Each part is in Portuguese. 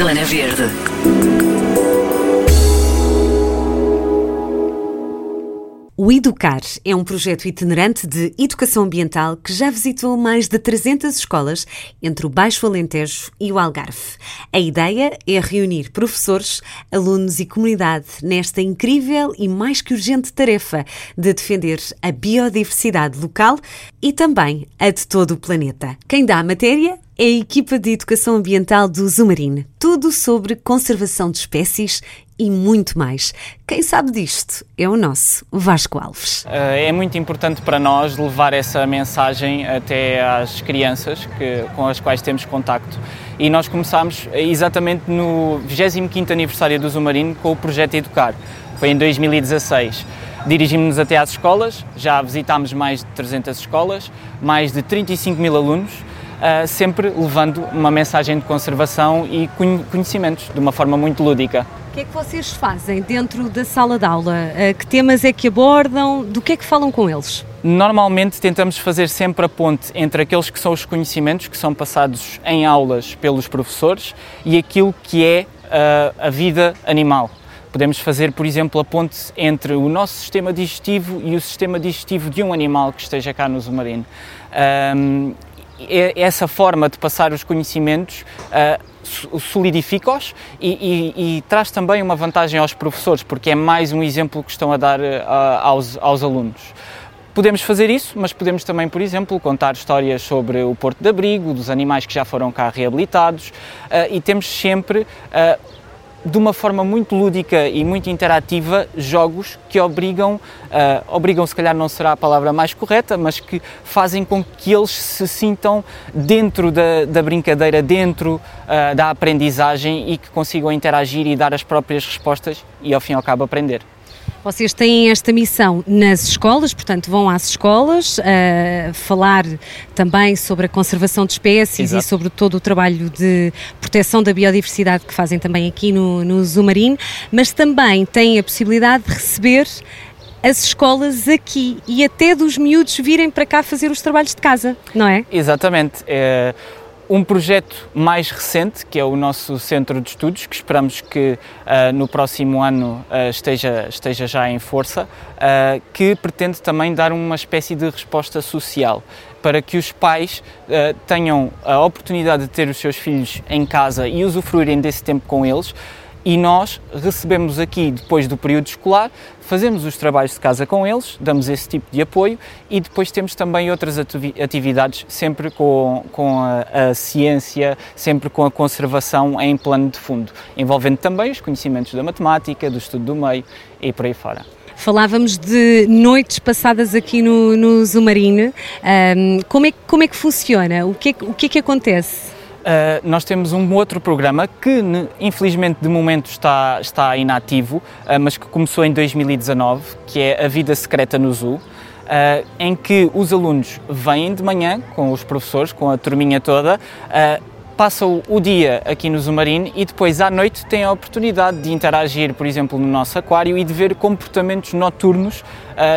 Zona Verde. O Educar é um projeto itinerante de educação ambiental que já visitou mais de 300 escolas entre o Baixo Alentejo e o Algarve. A ideia é reunir professores, alunos e comunidade nesta incrível e mais que urgente tarefa de defender a biodiversidade local e também a de todo o planeta. Quem dá a matéria é a equipa de educação ambiental do Zumarine. Tudo sobre conservação de espécies e muito mais. Quem sabe disto é o nosso Vasco Alves. Eh, é muito importante para nós levar essa mensagem até às crianças que, com as quais temos contacto. E nós começámos exatamente no 25º aniversário do Zumarino com o projeto Educar. Foi em 2016. Dirigimos-nos até às escolas, já visitámos mais de 300 escolas, mais de 35 mil alunos, uh, sempre levando uma mensagem de conservação e conhecimentos de uma forma muito lúdica. O que é que vocês fazem dentro da sala de aula? Uh, que temas é que abordam? Do que é que falam com eles? Normalmente tentamos fazer sempre a ponte entre aqueles que são os conhecimentos que são passados em aulas pelos professores e aquilo que é uh, a vida animal. Podemos fazer, por exemplo, a ponte entre o nosso sistema digestivo e o sistema digestivo de um animal que esteja cá no submarino. Um, essa forma de passar os conhecimentos uh, solidifica-os e, e, e, traz também uma vantagem aos professores, porque é mais um exemplo que estão a dar uh, aos, aos alunos. Podemos fazer isso, mas podemos também, por exemplo, contar histórias sobre o Porto de Abrigo, dos animais que já foram cá reabilitados uh, e temos sempre uh, de uma forma muito lúdica e muito interativa jogos que obrigam, uh, obrigam se calhar não será a palavra mais correta, mas que fazem com que eles se sintam dentro da, da brincadeira, dentro uh, da aprendizagem e que consigam interagir e dar as próprias respostas e ao fim e ao cabo aprender. Vocês têm esta missão nas escolas, portanto, vão às escolas uh, falar também sobre a conservação de espécies Exato. e sobre todo o trabalho de proteção da biodiversidade que fazem também aqui no, no Zumarino, mas também têm a possibilidade de receber as escolas aqui e até dos miúdos virem para cá fazer os trabalhos de casa, não é? Exatamente. É, um projeto mais recente, que é o nosso centro de estudos, que esperamos que uh, no próximo ano uh, esteja, esteja já em força, uh, que pretende também dar uma espécie de resposta social para que os pais tenham a oportunidade de ter os seus filhos em casa e usufruírem desse tempo com eles e nós recebemos aqui, depois do período escolar, fazemos os trabalhos de casa com eles, damos esse tipo de apoio e depois temos também outras atividades, sempre com, com a, a ciência, sempre com a conservação em plano de fundo, envolvendo também os conhecimentos da matemática, do estudo do meio e por aí fora. Falávamos de noites passadas aqui no, no Zumarine. Um, como, é, como é que funciona? O que é, o que, é que acontece? Uh, nós temos um outro programa que, infelizmente, de momento está, está inativo, uh, mas que começou em 2019, que é A Vida Secreta no Zoo, uh, em que os alunos vêm de manhã com os professores, com a turminha toda, passam o dia aqui no Zumarine e depois à noite têm a oportunidade de interagir, por exemplo, no nosso aquário e de ver comportamentos noturnos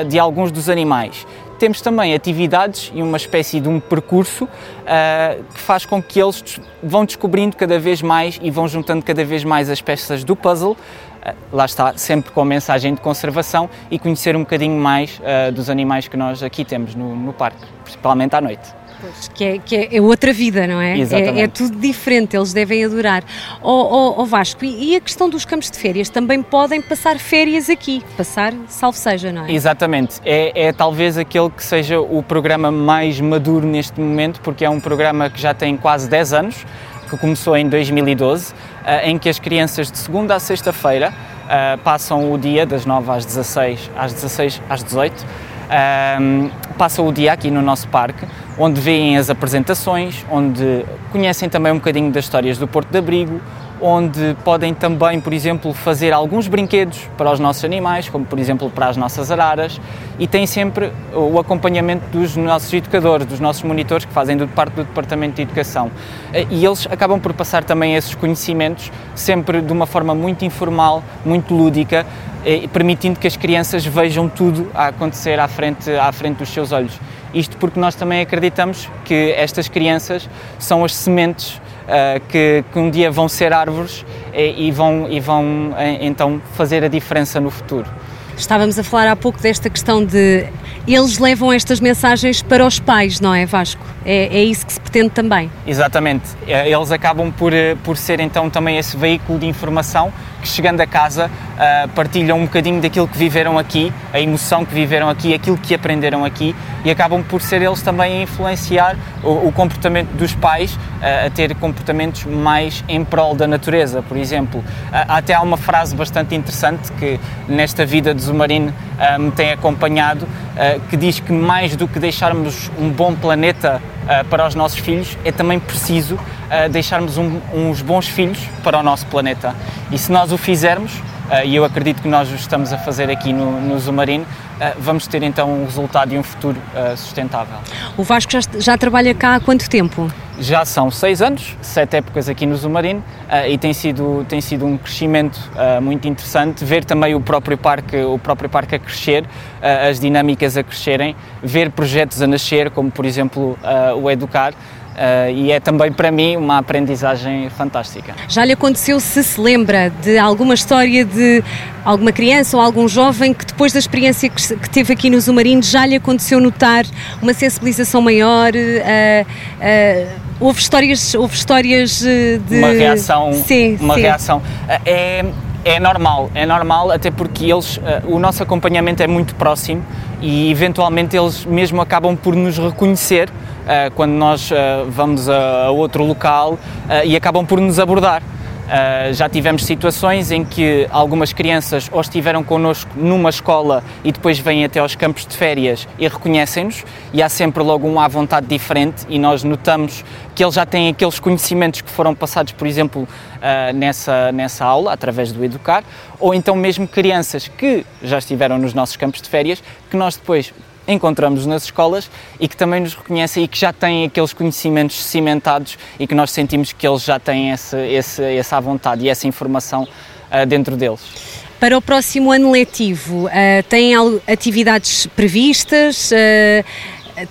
de alguns dos animais temos também atividades e uma espécie de um percurso uh, que faz com que eles vão descobrindo cada vez mais e vão juntando cada vez mais as peças do puzzle. Uh, lá está, sempre com a mensagem de conservação e conhecer um bocadinho mais uh, dos animais que nós aqui temos no, no parque, principalmente à noite. Pois, que, é, que é, é, outra vida, não é? Exatamente. É, é tudo diferente, eles devem adorar. Ó oh, oh, Vasco, e, e, a questão dos campos de férias? Também podem passar férias aqui, passar, salvo seja, não é? Exatamente, é, é talvez aquele que seja o programa mais maduro neste momento, porque é um programa que já tem quase 10 anos, que começou em 2012, eh, em que as crianças de segunda a sexta-feira eh, passam o dia das 9 às 16, às 16 às 18, um, passam o dia aqui no nosso parque, onde veem as apresentações, onde conhecem também um bocadinho das histórias do Porto de Abrigo, onde podem também, por exemplo, fazer alguns brinquedos para os nossos animais, como por exemplo para as nossas araras, e têm sempre o acompanhamento dos nossos educadores, dos nossos monitores que fazem parte do Departamento de Educação. E eles acabam por passar também esses conhecimentos sempre de uma forma muito informal, muito lúdica, permitindo que as crianças vejam tudo a acontecer à frente, à frente dos seus olhos. Isto porque nós também acreditamos que estas crianças são as sementes que, que, um dia vão ser árvores e, e vão, e vão então fazer a diferença no futuro. Estávamos a falar há pouco desta questão de eles levam estas mensagens para os pais, não é, Vasco? É, é isso que se pretende também. Exatamente. Eles acabam por, eh, por ser então também esse veículo de informação que chegando a casa uh, partilham um bocadinho daquilo que viveram aqui, a emoção que viveram aqui, aquilo que aprenderam aqui e acabam por ser eles também a influenciar o, o comportamento dos pais uh, a ter comportamentos mais em prol da natureza, por exemplo. Uh, até há uma frase bastante interessante que nesta vida de Zumarino me tem acompanhado, que diz que mais do que deixarmos um bom planeta para os nossos filhos, é também preciso deixarmos um, uns bons filhos para o nosso planeta. E se nós o fizermos, uh, e eu acredito que nós o estamos a fazer aqui no, no Zumarino, uh, vamos ter então um resultado e um futuro uh, sustentável. O Vasco já, já trabalha cá há quanto tempo? Já são seis anos, sete épocas aqui no Zumarino e tem sido, tem sido um crescimento muito interessante. Ver também o próprio parque, o próprio parque a crescer, as dinâmicas a crescerem, ver projetos a nascer, como por exemplo o Educar. Uh, e é também para mim uma aprendizagem fantástica. Já lhe aconteceu, se se lembra, de alguma história de alguma criança ou algum jovem que depois da experiência que, que teve aqui no Zumarino já lhe aconteceu notar uma sensibilização maior? Uh, uh, houve histórias, houve histórias de uma reação, sim, uma sim. reação. É, é normal, é normal, até porque eles, o nosso acompanhamento é muito próximo e eventualmente eles mesmo acabam por nos reconhecer uh, quando nós uh, vamos a, outro local e acabam por nos abordar. Uh, já tivemos situações em que algumas crianças ou estiveram connosco numa escola e depois vêm até aos campos de férias e reconhecem-nos e há sempre logo um à vontade diferente e nós notamos que eles já têm aqueles conhecimentos que foram passados, por exemplo, uh, nessa, nessa aula, através do Educar, ou então mesmo crianças que já estiveram nos nossos campos de férias, que nós depois encontramos nas escolas e que também nos reconhecem e que já têm aqueles conhecimentos cimentados e que nós sentimos que eles já têm esse, esse, essa vontade e essa informação uh, dentro deles. Para o próximo ano letivo, uh, têm atividades previstas? Uh,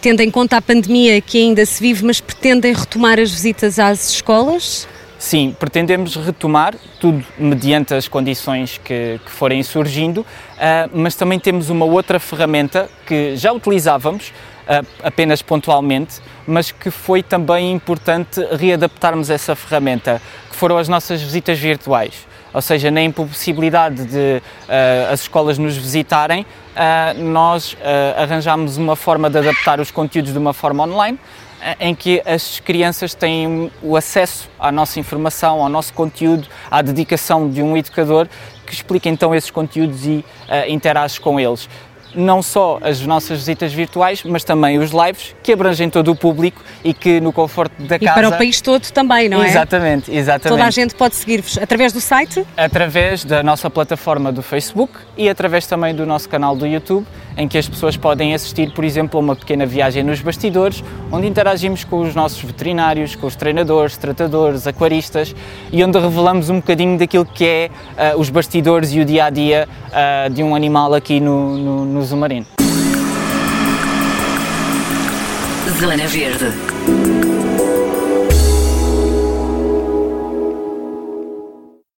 tendo em conta a pandemia que ainda se vive, mas pretendem retomar as visitas às escolas? Sim, pretendemos retomar tudo mediante as condições que, que forem surgindo, uh, mas também temos uma outra ferramenta que já utilizávamos uh, apenas pontualmente, mas que foi também importante readaptarmos essa ferramenta, que foram as nossas visitas virtuais. Ou seja, na impossibilidade de uh, as escolas nos visitarem, nós arranjámos uma forma de adaptar os conteúdos de uma forma online, em que as crianças têm o acesso à nossa informação, ao nosso conteúdo, à dedicação de um educador que explica então esses conteúdos e uh, interage com eles não só as nossas visitas virtuais, mas também os lives que abrangem todo o público e que no conforto da casa. E para o país todo também, não é? Exatamente, exatamente. Toda a gente pode seguir-vos através do site? Através da nossa plataforma do Facebook e através também do nosso canal do YouTube, em que as pessoas podem assistir, por exemplo, a uma pequena viagem nos bastidores, onde interagimos com os nossos veterinários, com os treinadores, tratadores, aquaristas e onde revelamos um bocadinho daquilo que é uh, os bastidores e o dia a dia uh, de um animal aqui no, no, no Zumarino. Zona Verde.